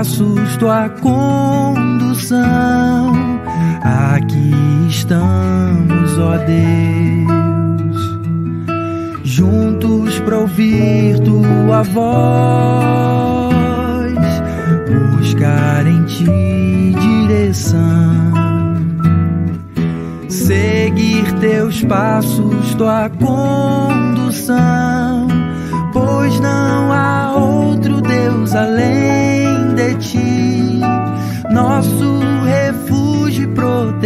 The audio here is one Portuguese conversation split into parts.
passos, tua condução. Aqui estamos, ó Deus juntos para ouvir tua voz, buscar em ti direção, seguir teus passos, tua condução, pois não há outro Deus além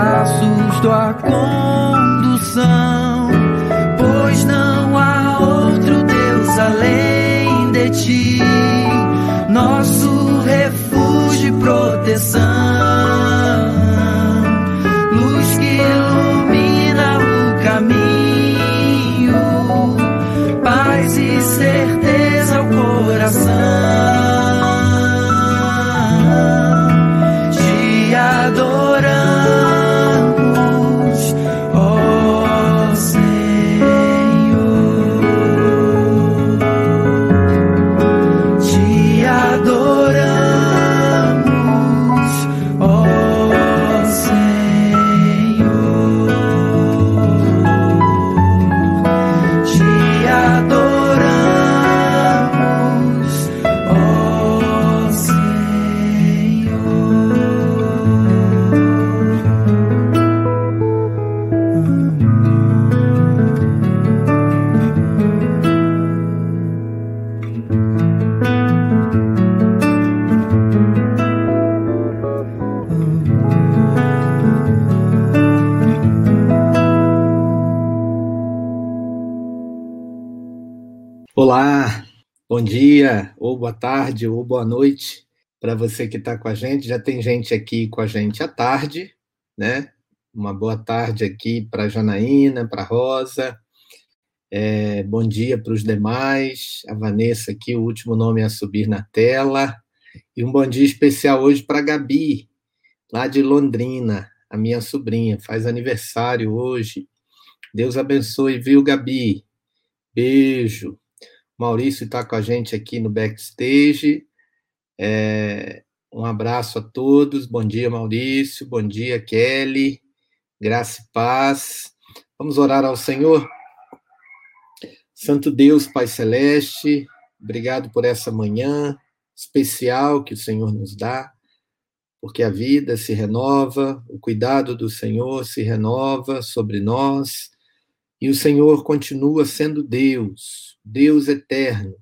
teus tarde, ou boa noite para você que está com a gente. Já tem gente aqui com a gente à tarde, né? Uma boa tarde aqui para a Janaína, para Rosa. É, bom dia para os demais. A Vanessa aqui, o último nome a subir na tela. E um bom dia especial hoje para a Gabi, lá de Londrina, a minha sobrinha, faz aniversário hoje. Deus abençoe, viu, Gabi? Beijo. Maurício está com a gente aqui no backstage. É, um abraço a todos. Bom dia, Maurício. Bom dia, Kelly. Graça e paz. Vamos orar ao Senhor. Santo Deus, Pai Celeste, obrigado por essa manhã especial que o Senhor nos dá, porque a vida se renova, o cuidado do Senhor se renova sobre nós, e o Senhor continua sendo Deus, Deus eterno,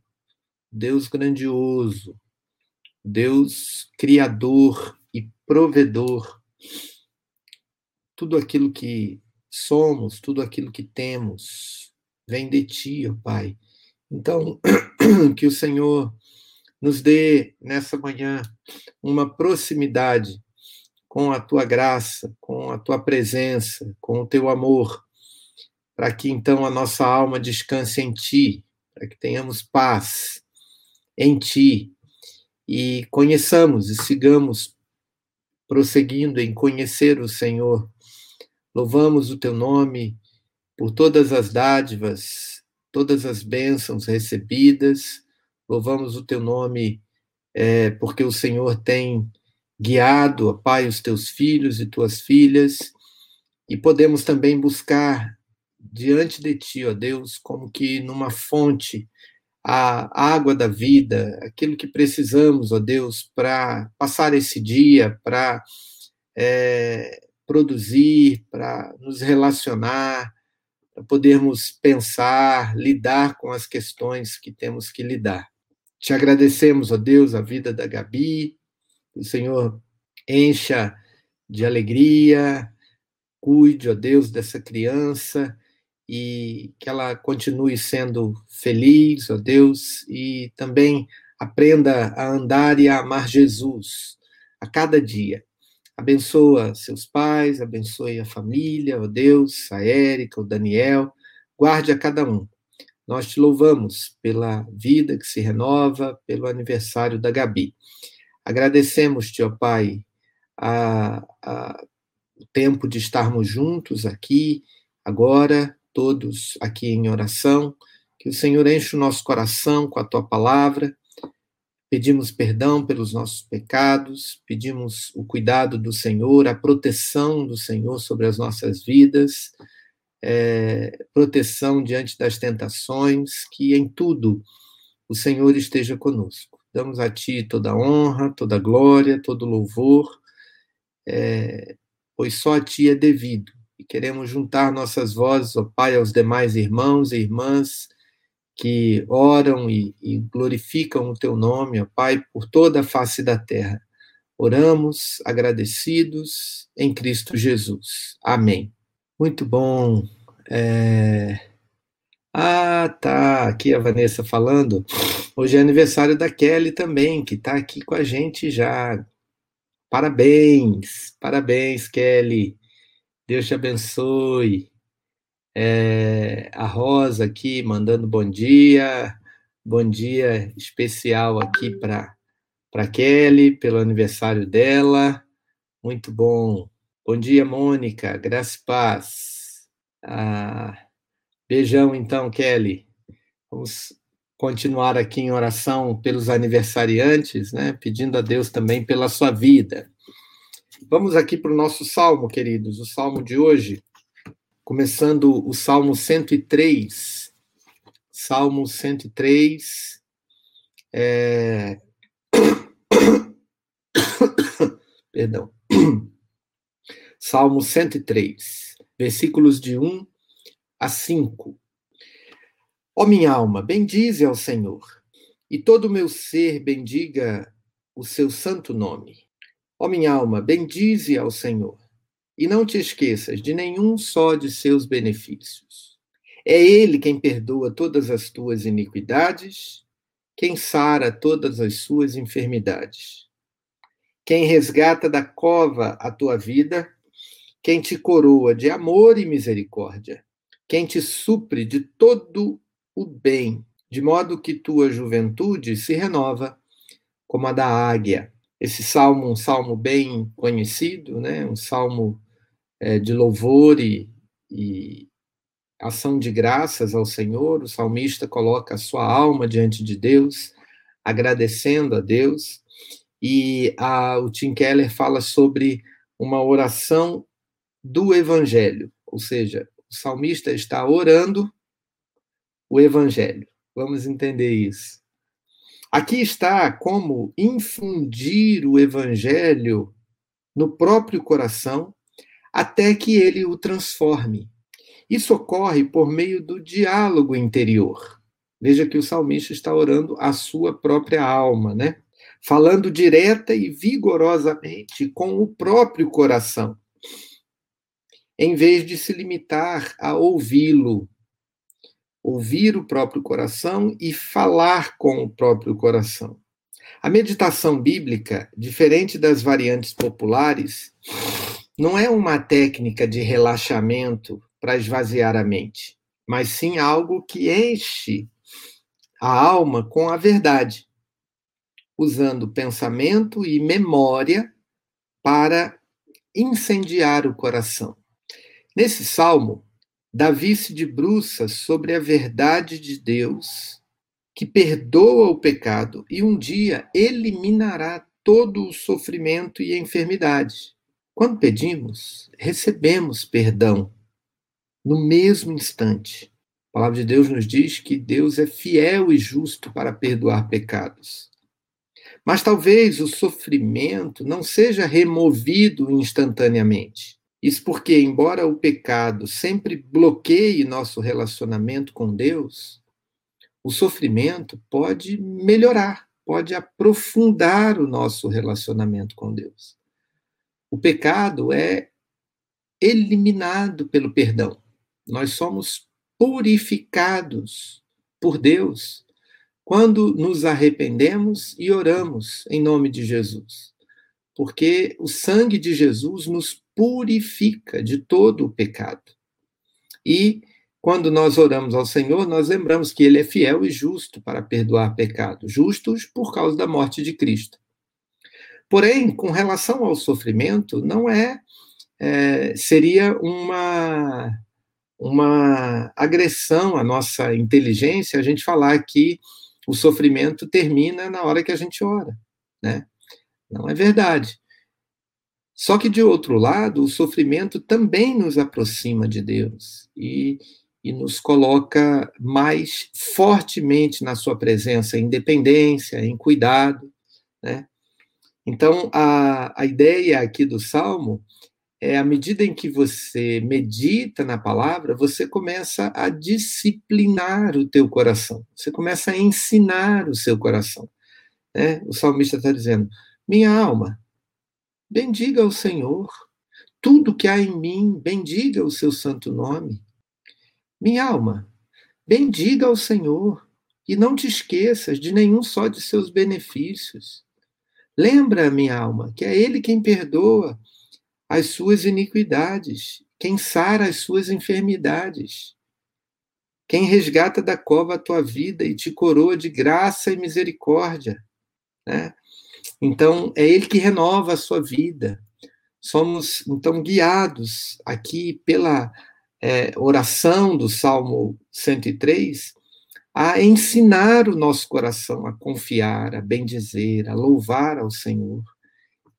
Deus grandioso, Deus criador e provedor. Tudo aquilo que somos, tudo aquilo que temos, vem de ti, ó Pai. Então, que o Senhor nos dê nessa manhã uma proximidade com a tua graça, com a tua presença, com o teu amor, para que então a nossa alma descanse em ti para que tenhamos paz em Ti e conheçamos e sigamos prosseguindo em conhecer o Senhor. Louvamos o Teu nome por todas as dádivas, todas as bênçãos recebidas. Louvamos o Teu nome é, porque o Senhor tem guiado, ó Pai, os Teus filhos e Tuas filhas, e podemos também buscar diante de ti, ó Deus, como que numa fonte, a água da vida, aquilo que precisamos, ó Deus, para passar esse dia, para é, produzir, para nos relacionar, para podermos pensar, lidar com as questões que temos que lidar. Te agradecemos, ó Deus, a vida da Gabi, que o Senhor encha de alegria, cuide, ó Deus, dessa criança e que ela continue sendo feliz, ó Deus, e também aprenda a andar e a amar Jesus a cada dia. Abençoa seus pais, abençoe a família, ó Deus, a Érica, o Daniel, guarde a cada um. Nós te louvamos pela vida que se renova, pelo aniversário da Gabi. Agradecemos-te, ó Pai, a, a, o tempo de estarmos juntos aqui, agora, todos aqui em oração, que o Senhor enche o nosso coração com a tua palavra. Pedimos perdão pelos nossos pecados, pedimos o cuidado do Senhor, a proteção do Senhor sobre as nossas vidas, é, proteção diante das tentações, que em tudo o Senhor esteja conosco. Damos a Ti toda honra, toda glória, todo louvor, é, pois só a Ti é devido e queremos juntar nossas vozes, ó Pai, aos demais irmãos e irmãs que oram e, e glorificam o Teu nome, ó Pai, por toda a face da terra. Oramos agradecidos em Cristo Jesus. Amém. Muito bom. É... Ah, tá. Aqui a Vanessa falando. Hoje é aniversário da Kelly também, que está aqui com a gente já. Parabéns, parabéns, Kelly. Deus te abençoe. É, a Rosa aqui mandando bom dia. Bom dia especial aqui para Kelly, pelo aniversário dela. Muito bom. Bom dia, Mônica. Graça e paz. Ah, beijão, então, Kelly. Vamos continuar aqui em oração pelos aniversariantes, né? Pedindo a Deus também pela sua vida. Vamos aqui para o nosso salmo, queridos, o salmo de hoje, começando o salmo 103. Salmo 103. É... Perdão. Salmo 103, versículos de 1 a 5. Ó minha alma, bendize ao Senhor, e todo o meu ser bendiga o seu santo nome. Ó minha alma, bendize ao Senhor, e não te esqueças de nenhum só de seus benefícios. É Ele quem perdoa todas as tuas iniquidades, quem sara todas as suas enfermidades, quem resgata da cova a tua vida, quem te coroa de amor e misericórdia, quem te supre de todo o bem, de modo que tua juventude se renova como a da águia. Esse salmo, um salmo bem conhecido, né? um salmo é, de louvor e, e ação de graças ao Senhor. O salmista coloca a sua alma diante de Deus, agradecendo a Deus. E a, o Tim Keller fala sobre uma oração do Evangelho, ou seja, o salmista está orando o Evangelho. Vamos entender isso. Aqui está como infundir o evangelho no próprio coração até que ele o transforme. Isso ocorre por meio do diálogo interior. Veja que o salmista está orando a sua própria alma, né? Falando direta e vigorosamente com o próprio coração, em vez de se limitar a ouvi-lo ouvir o próprio coração e falar com o próprio coração. A meditação bíblica, diferente das variantes populares, não é uma técnica de relaxamento para esvaziar a mente, mas sim algo que enche a alma com a verdade, usando pensamento e memória para incendiar o coração. Nesse salmo, Davi se debruça sobre a verdade de Deus, que perdoa o pecado e um dia eliminará todo o sofrimento e a enfermidade. Quando pedimos, recebemos perdão no mesmo instante. A palavra de Deus nos diz que Deus é fiel e justo para perdoar pecados. Mas talvez o sofrimento não seja removido instantaneamente. Isso porque, embora o pecado sempre bloqueie nosso relacionamento com Deus, o sofrimento pode melhorar, pode aprofundar o nosso relacionamento com Deus. O pecado é eliminado pelo perdão. Nós somos purificados por Deus quando nos arrependemos e oramos em nome de Jesus. Porque o sangue de Jesus nos purifica de todo o pecado. E quando nós oramos ao Senhor, nós lembramos que Ele é fiel e justo para perdoar pecados, justos por causa da morte de Cristo. Porém, com relação ao sofrimento, não é, é seria uma uma agressão à nossa inteligência a gente falar que o sofrimento termina na hora que a gente ora, né? Não é verdade. Só que, de outro lado, o sofrimento também nos aproxima de Deus e, e nos coloca mais fortemente na sua presença, em dependência, em cuidado, né? Então, a, a ideia aqui do Salmo é à medida em que você medita na palavra, você começa a disciplinar o teu coração. Você começa a ensinar o seu coração. Né? O salmista está dizendo: minha alma, bendiga o Senhor. Tudo que há em mim, bendiga o seu santo nome. Minha alma, bendiga ao Senhor e não te esqueças de nenhum só de seus benefícios. Lembra, minha alma, que é Ele quem perdoa as suas iniquidades, quem sara as suas enfermidades, quem resgata da cova a tua vida e te coroa de graça e misericórdia. Né? Então, é Ele que renova a sua vida. Somos, então, guiados aqui pela é, oração do Salmo 103 a ensinar o nosso coração a confiar, a bendizer, a louvar ao Senhor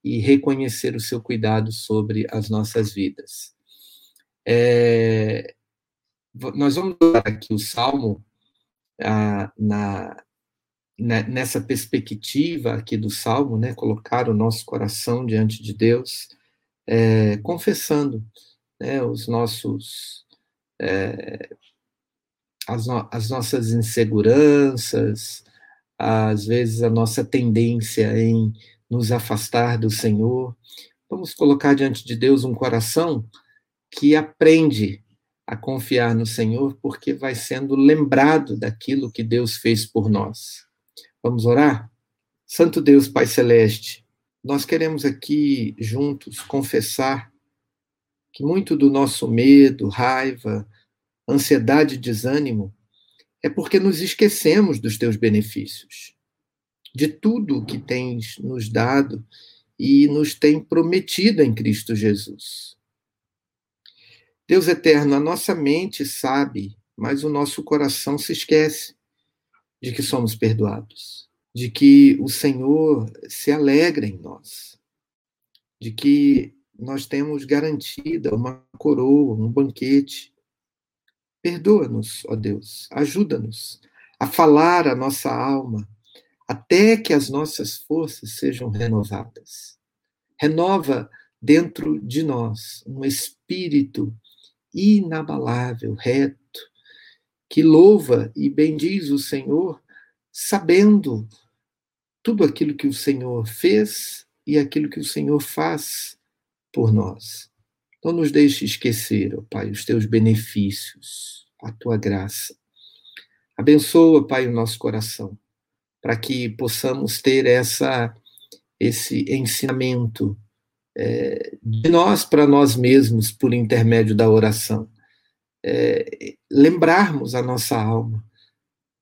e reconhecer o seu cuidado sobre as nossas vidas. É, nós vamos usar aqui o Salmo ah, na, nessa perspectiva aqui do Salmo, né, colocar o nosso coração diante de Deus, é, confessando né, os nossos é, as, no, as nossas inseguranças, às vezes a nossa tendência em nos afastar do Senhor. Vamos colocar diante de Deus um coração que aprende a confiar no Senhor, porque vai sendo lembrado daquilo que Deus fez por nós. Vamos orar? Santo Deus, Pai Celeste, nós queremos aqui juntos confessar que muito do nosso medo, raiva, ansiedade e desânimo é porque nos esquecemos dos teus benefícios de tudo que tens nos dado e nos tem prometido em Cristo Jesus. Deus eterno, a nossa mente sabe, mas o nosso coração se esquece de que somos perdoados, de que o Senhor se alegra em nós, de que nós temos garantida uma coroa, um banquete. Perdoa-nos, ó Deus, ajuda-nos a falar a nossa alma até que as nossas forças sejam renovadas. Renova dentro de nós um espírito inabalável, reto, que louva e bendiz o Senhor, sabendo tudo aquilo que o Senhor fez e aquilo que o Senhor faz por nós. Não nos deixe esquecer, ó Pai, os teus benefícios, a tua graça. Abençoa, Pai, o nosso coração para que possamos ter essa esse ensinamento é, de nós para nós mesmos por intermédio da oração. É, lembrarmos a nossa alma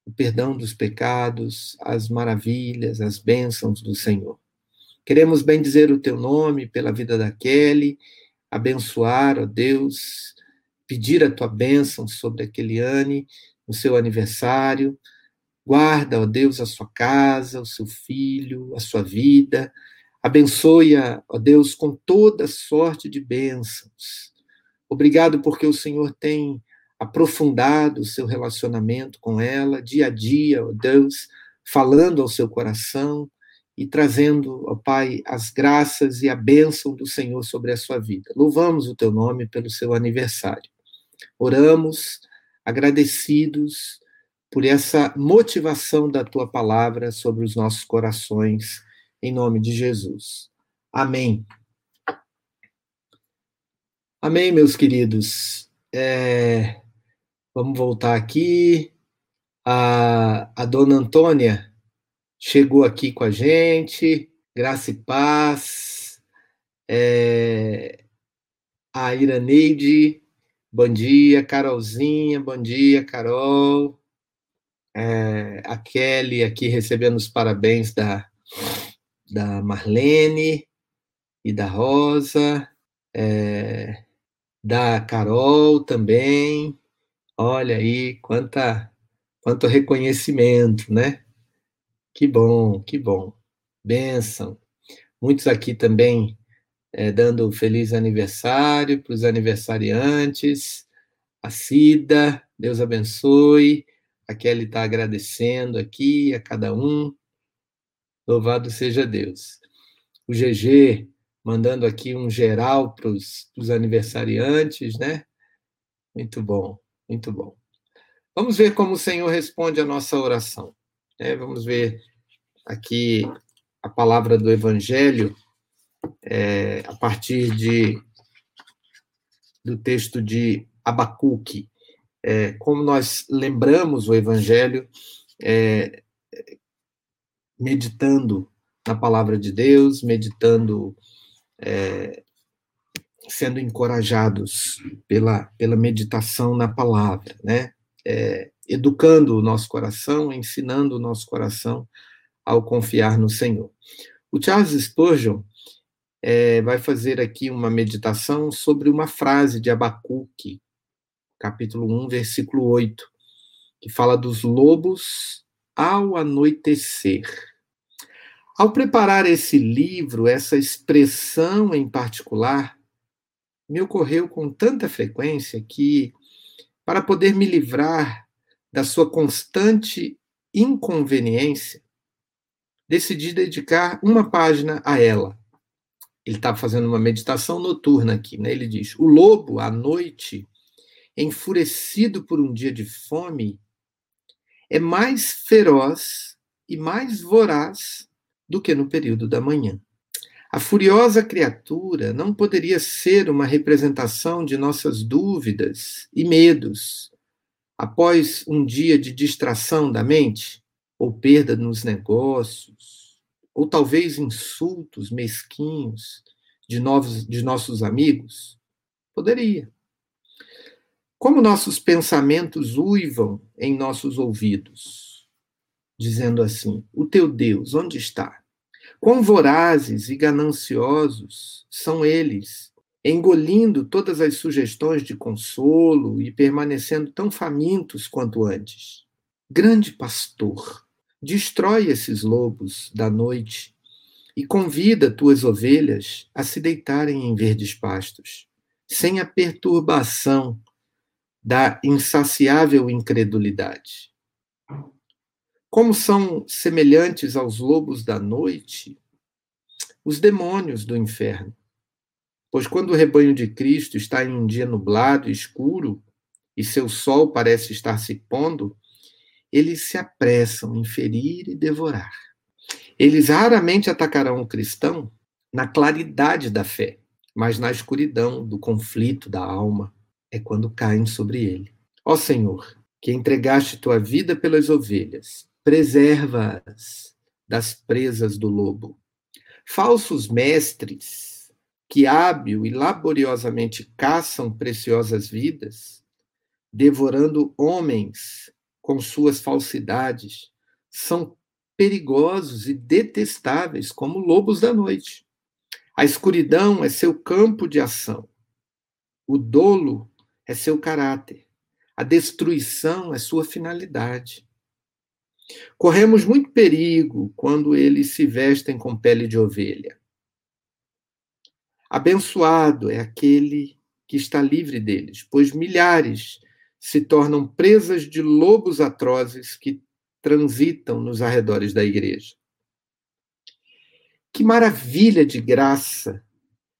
o perdão dos pecados, as maravilhas, as bênçãos do Senhor. Queremos bem dizer o teu nome pela vida da Kelly, abençoar, ó Deus, pedir a tua bênção sobre a Keliane no seu aniversário, Guarda, ó Deus, a sua casa, o seu filho, a sua vida. Abençoe-a, ó Deus, com toda sorte de bênçãos. Obrigado porque o Senhor tem aprofundado o seu relacionamento com ela, dia a dia, ó Deus, falando ao seu coração e trazendo, ó Pai, as graças e a bênção do Senhor sobre a sua vida. Louvamos o teu nome pelo seu aniversário. Oramos agradecidos por essa motivação da tua palavra sobre os nossos corações, em nome de Jesus. Amém. Amém, meus queridos. É, vamos voltar aqui. A, a dona Antônia chegou aqui com a gente, graça e paz. É, a Iraneide, bom dia. Carolzinha, bom dia, Carol. É, a Kelly aqui recebendo os parabéns da, da Marlene e da Rosa, é, da Carol também. Olha aí, quanta, quanto reconhecimento, né? Que bom, que bom. Benção. Muitos aqui também é, dando feliz aniversário para os aniversariantes. A Cida, Deus abençoe. A Kelly está agradecendo aqui a cada um. Louvado seja Deus. O GG mandando aqui um geral para os aniversariantes, né? Muito bom, muito bom. Vamos ver como o Senhor responde a nossa oração. Né? Vamos ver aqui a palavra do Evangelho é, a partir de do texto de Abacuque. É, como nós lembramos o Evangelho, é, meditando na palavra de Deus, meditando, é, sendo encorajados pela, pela meditação na palavra, né? É, educando o nosso coração, ensinando o nosso coração ao confiar no Senhor. O Charles Spurgeon é, vai fazer aqui uma meditação sobre uma frase de Abacuque, capítulo 1, versículo 8, que fala dos lobos ao anoitecer. Ao preparar esse livro, essa expressão em particular me ocorreu com tanta frequência que, para poder me livrar da sua constante inconveniência, decidi dedicar uma página a ela. Ele está fazendo uma meditação noturna aqui, né? Ele diz: O lobo, à noite, enfurecido por um dia de fome, é mais feroz e mais voraz do que no período da manhã. A furiosa criatura não poderia ser uma representação de nossas dúvidas e medos após um dia de distração da mente, ou perda nos negócios, ou talvez insultos mesquinhos de, novos, de nossos amigos? Poderia. Como nossos pensamentos uivam em nossos ouvidos, dizendo assim: O teu Deus, onde está? Quão vorazes e gananciosos são eles, engolindo todas as sugestões de consolo e permanecendo tão famintos quanto antes. Grande pastor, destrói esses lobos da noite e convida tuas ovelhas a se deitarem em verdes pastos, sem a perturbação da insaciável incredulidade. Como são semelhantes aos lobos da noite os demônios do inferno. Pois quando o rebanho de Cristo está em um dia nublado e escuro, e seu sol parece estar se pondo, eles se apressam em ferir e devorar. Eles raramente atacarão o cristão na claridade da fé, mas na escuridão do conflito da alma, é quando caem sobre ele. Ó Senhor, que entregaste tua vida pelas ovelhas, preserva-as das presas do lobo. Falsos mestres, que hábil e laboriosamente caçam preciosas vidas, devorando homens com suas falsidades, são perigosos e detestáveis como lobos da noite. A escuridão é seu campo de ação. O dolo é seu caráter. A destruição é sua finalidade. Corremos muito perigo quando eles se vestem com pele de ovelha. Abençoado é aquele que está livre deles, pois milhares se tornam presas de lobos atrozes que transitam nos arredores da igreja. Que maravilha de graça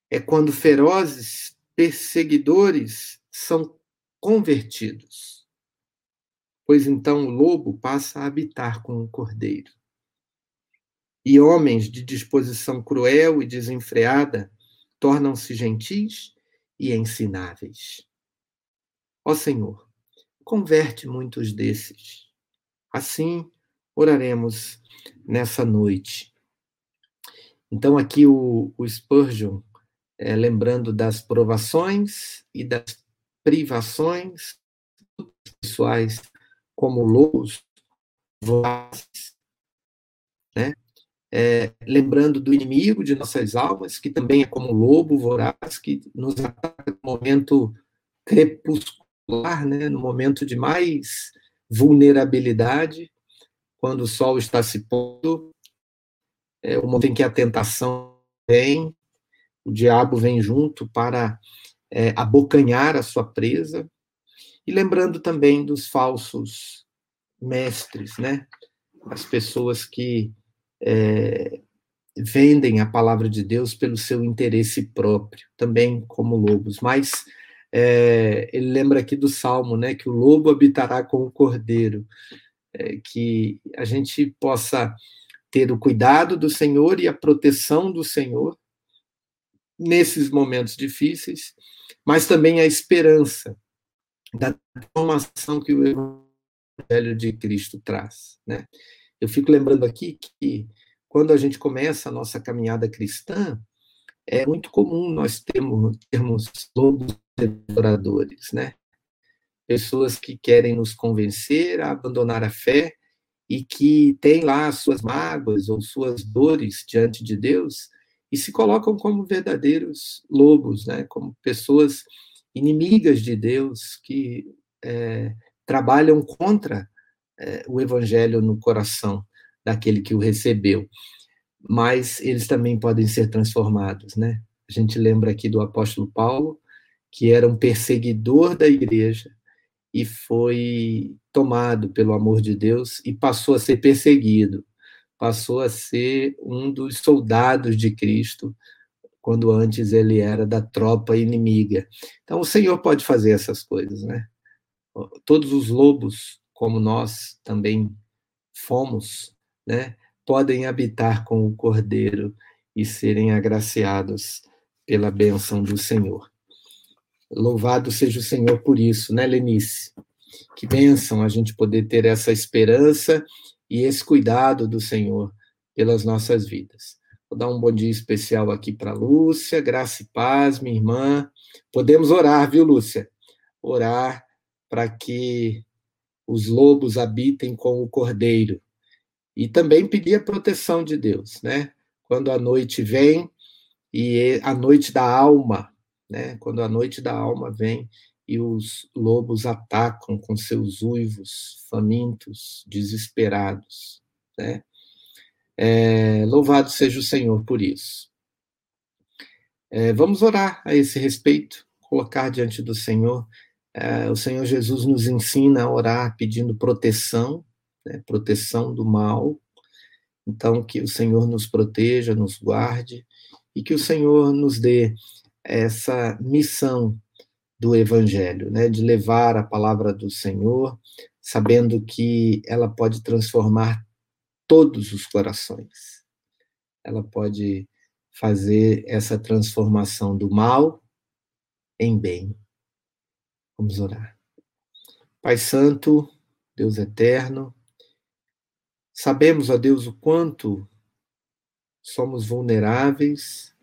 é quando ferozes perseguidores são convertidos. Pois então o lobo passa a habitar com o cordeiro. E homens de disposição cruel e desenfreada tornam-se gentis e ensináveis. Ó Senhor, converte muitos desses. Assim, oraremos nessa noite. Então, aqui o, o Spurgeon, é, lembrando das provações e das privações pessoais, como lobos vorazes, né? É, lembrando do inimigo de nossas almas, que também é como lobo voraz, que nos ataca no momento crepuscular, né, no momento de mais vulnerabilidade, quando o sol está se pondo, é o momento em que a tentação vem, o diabo vem junto para é, abocanhar a sua presa, e lembrando também dos falsos mestres, né, as pessoas que é, vendem a palavra de Deus pelo seu interesse próprio, também como lobos. Mas é, ele lembra aqui do Salmo, né, que o lobo habitará com o cordeiro, é, que a gente possa ter o cuidado do Senhor e a proteção do Senhor nesses momentos difíceis, mas também a esperança da transformação que o Evangelho de Cristo traz, né? Eu fico lembrando aqui que quando a gente começa a nossa caminhada cristã, é muito comum nós termos, termos lobos devoradores, né? Pessoas que querem nos convencer a abandonar a fé e que têm lá suas mágoas ou suas dores diante de Deus e se colocam como verdadeiros lobos, né? Como pessoas inimigas de Deus que é, trabalham contra é, o evangelho no coração daquele que o recebeu. Mas eles também podem ser transformados, né? A gente lembra aqui do apóstolo Paulo, que era um perseguidor da igreja e foi tomado pelo amor de Deus e passou a ser perseguido, passou a ser um dos soldados de Cristo, quando antes ele era da tropa inimiga. Então o Senhor pode fazer essas coisas, né? Todos os lobos como nós também fomos, né, podem habitar com o Cordeiro e serem agraciados pela bênção do Senhor. Louvado seja o Senhor por isso, né, Lenice? Que bênção a gente poder ter essa esperança e esse cuidado do Senhor pelas nossas vidas. Vou dar um bom dia especial aqui para Lúcia, graça e paz, minha irmã. Podemos orar, viu, Lúcia? Orar para que os lobos habitem com o cordeiro. E também pedir a proteção de Deus, né? Quando a noite vem, e a noite da alma, né? Quando a noite da alma vem e os lobos atacam com seus uivos famintos, desesperados, né? É, louvado seja o Senhor por isso. É, vamos orar a esse respeito, colocar diante do Senhor é, o Senhor Jesus nos ensina a orar pedindo proteção, né, proteção do mal. Então, que o Senhor nos proteja, nos guarde e que o Senhor nos dê essa missão do Evangelho, né, de levar a palavra do Senhor, sabendo que ela pode transformar todos os corações. Ela pode fazer essa transformação do mal em bem. Vamos orar. Pai Santo, Deus eterno, sabemos, ó Deus, o quanto somos vulneráveis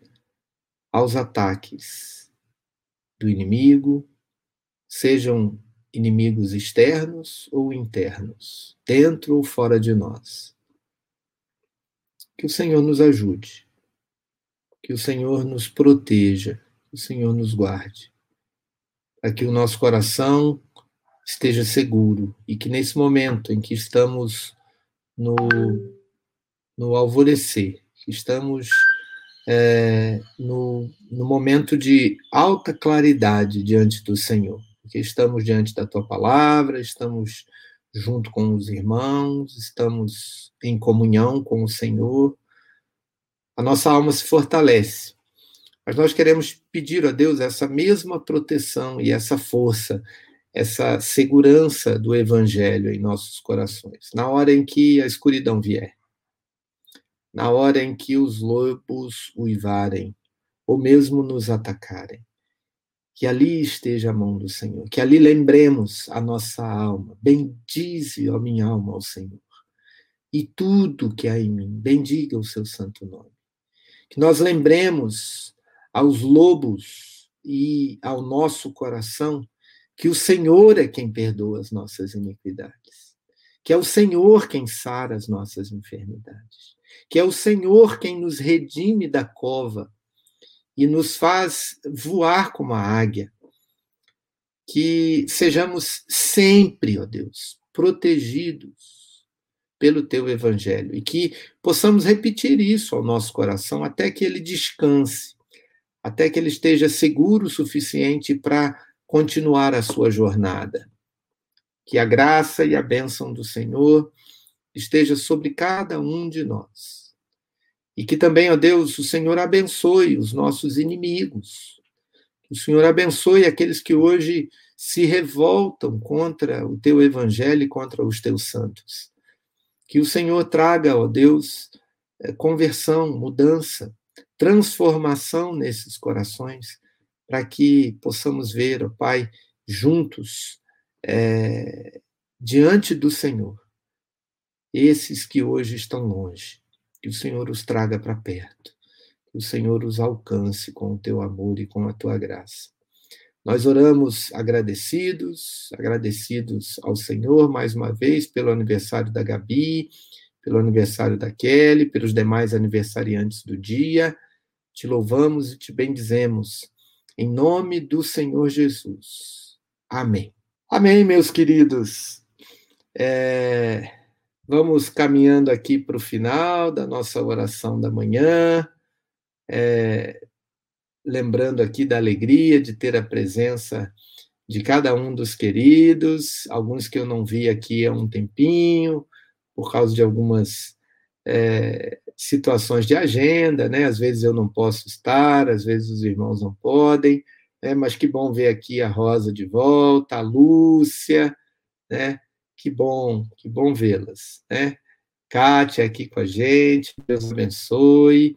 aos ataques do inimigo, sejam inimigos externos ou internos, dentro ou fora de nós. Que o Senhor nos ajude, que o Senhor nos proteja, que o Senhor nos guarde. Para que o nosso coração esteja seguro. E que nesse momento em que estamos no, no alvorecer, que estamos é, no, no momento de alta claridade diante do Senhor, que estamos diante da tua palavra, estamos junto com os irmãos, estamos em comunhão com o Senhor, a nossa alma se fortalece. Mas nós queremos pedir a Deus essa mesma proteção e essa força, essa segurança do Evangelho em nossos corações, na hora em que a escuridão vier, na hora em que os lobos uivarem, ou mesmo nos atacarem. Que ali esteja a mão do Senhor, que ali lembremos a nossa alma. Bendize, ó minha alma, ao Senhor. E tudo que há em mim, bendiga o seu santo nome. Que nós lembremos aos lobos e ao nosso coração que o Senhor é quem perdoa as nossas iniquidades, que é o Senhor quem sara as nossas enfermidades, que é o Senhor quem nos redime da cova e nos faz voar como a águia. Que sejamos sempre, ó Deus, protegidos pelo teu evangelho e que possamos repetir isso ao nosso coração até que ele descanse, até que ele esteja seguro o suficiente para continuar a sua jornada. Que a graça e a bênção do Senhor esteja sobre cada um de nós e que também, ó Deus, o Senhor abençoe os nossos inimigos. O Senhor abençoe aqueles que hoje se revoltam contra o teu evangelho e contra os teus santos. Que o Senhor traga, ó Deus, eh, conversão, mudança, transformação nesses corações, para que possamos ver, ó Pai, juntos, é, diante do Senhor, esses que hoje estão longe que o Senhor os traga para perto, que o Senhor os alcance com o teu amor e com a tua graça. Nós oramos agradecidos, agradecidos ao Senhor mais uma vez pelo aniversário da Gabi, pelo aniversário da Kelly, pelos demais aniversariantes do dia. Te louvamos e te bendizemos. Em nome do Senhor Jesus. Amém. Amém, meus queridos. É... Vamos caminhando aqui para o final da nossa oração da manhã, é, lembrando aqui da alegria de ter a presença de cada um dos queridos, alguns que eu não vi aqui há um tempinho, por causa de algumas é, situações de agenda, né? Às vezes eu não posso estar, às vezes os irmãos não podem, né? mas que bom ver aqui a Rosa de volta, a Lúcia, né? Que bom, que bom vê-las, né? Kátia aqui com a gente, Deus abençoe.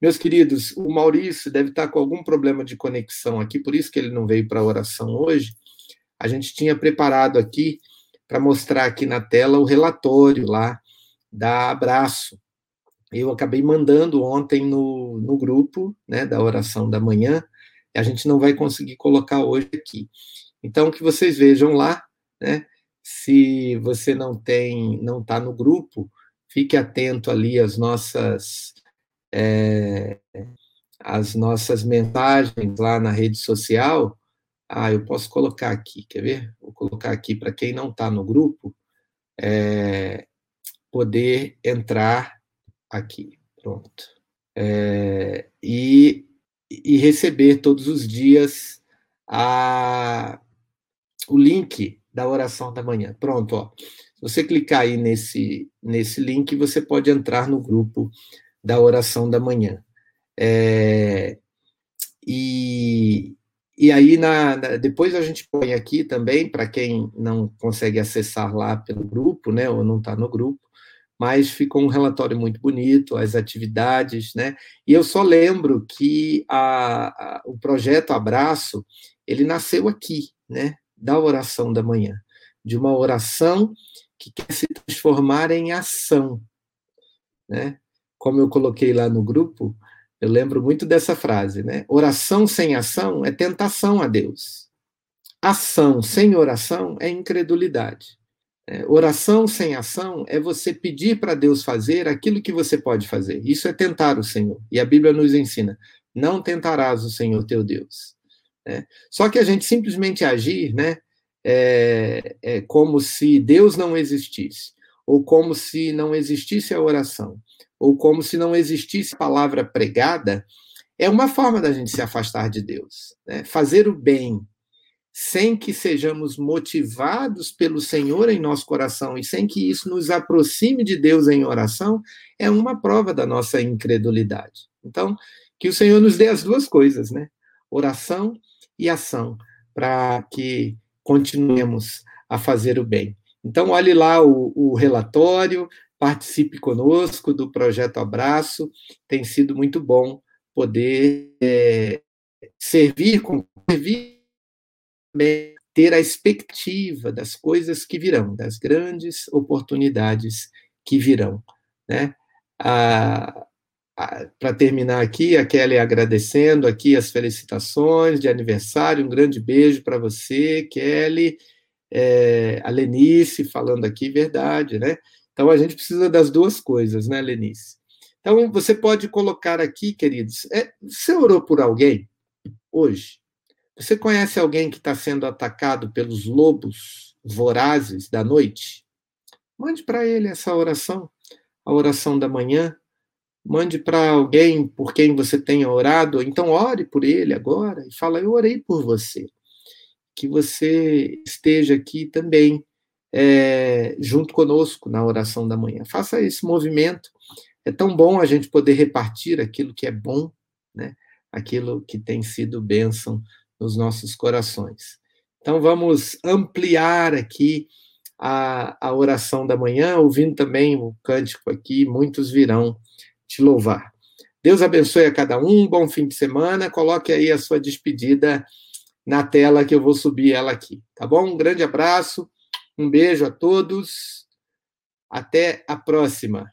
Meus queridos, o Maurício deve estar com algum problema de conexão aqui, por isso que ele não veio para a oração hoje. A gente tinha preparado aqui para mostrar aqui na tela o relatório lá da Abraço. Eu acabei mandando ontem no, no grupo né, da oração da manhã, e a gente não vai conseguir colocar hoje aqui. Então, que vocês vejam lá, né? Se você não tem, não está no grupo, fique atento ali às nossas é, as nossas mensagens lá na rede social. Ah, eu posso colocar aqui, quer ver? Vou colocar aqui para quem não está no grupo é, poder entrar aqui. Pronto. É, e, e receber todos os dias a, o link da oração da manhã. Pronto, ó. Se você clicar aí nesse, nesse link, você pode entrar no grupo da oração da manhã. É, e, e aí, na, na, depois a gente põe aqui também, para quem não consegue acessar lá pelo grupo, né, ou não está no grupo, mas ficou um relatório muito bonito, as atividades, né? E eu só lembro que a, a, o projeto Abraço, ele nasceu aqui, né? Da oração da manhã, de uma oração que quer se transformar em ação, né? Como eu coloquei lá no grupo, eu lembro muito dessa frase, né? Oração sem ação é tentação a Deus. Ação sem oração é incredulidade. É, oração sem ação é você pedir para Deus fazer aquilo que você pode fazer. Isso é tentar o Senhor. E a Bíblia nos ensina: não tentarás o Senhor teu Deus. Né? Só que a gente simplesmente agir né, é, é como se Deus não existisse, ou como se não existisse a oração, ou como se não existisse a palavra pregada, é uma forma da gente se afastar de Deus. Né? Fazer o bem sem que sejamos motivados pelo Senhor em nosso coração e sem que isso nos aproxime de Deus em oração, é uma prova da nossa incredulidade. Então, que o Senhor nos dê as duas coisas, né? Oração e ação, para que continuemos a fazer o bem. Então, olhe lá o, o relatório, participe conosco do projeto Abraço, tem sido muito bom poder é, servir servir ter a expectativa das coisas que virão, das grandes oportunidades que virão. Né? Para terminar aqui, a Kelly agradecendo aqui as felicitações de aniversário, um grande beijo para você, Kelly, é, a Lenice falando aqui, verdade, né? Então a gente precisa das duas coisas, né, Lenice? Então você pode colocar aqui, queridos, é, você orou por alguém hoje? Você conhece alguém que está sendo atacado pelos lobos vorazes da noite? Mande para ele essa oração, a oração da manhã. Mande para alguém por quem você tenha orado, então ore por ele agora e fala: Eu orei por você. Que você esteja aqui também, é, junto conosco na oração da manhã. Faça esse movimento. É tão bom a gente poder repartir aquilo que é bom, né? aquilo que tem sido bênção nos nossos corações. Então, vamos ampliar aqui a, a oração da manhã, ouvindo também o cântico aqui, muitos virão te louvar. Deus abençoe a cada um, bom fim de semana. Coloque aí a sua despedida na tela que eu vou subir ela aqui, tá bom? Um grande abraço, um beijo a todos. Até a próxima.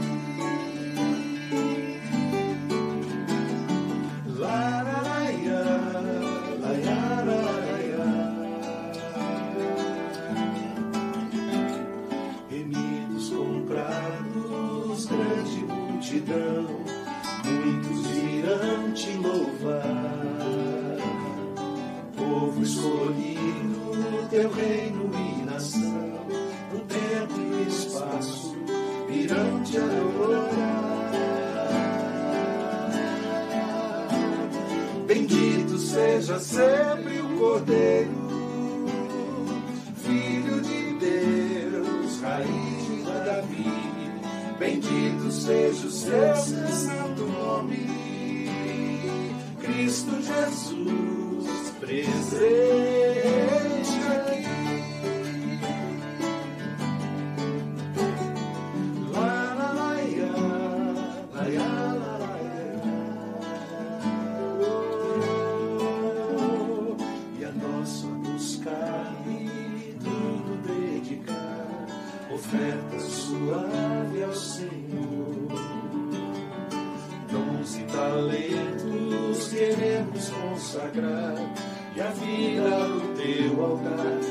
oh God.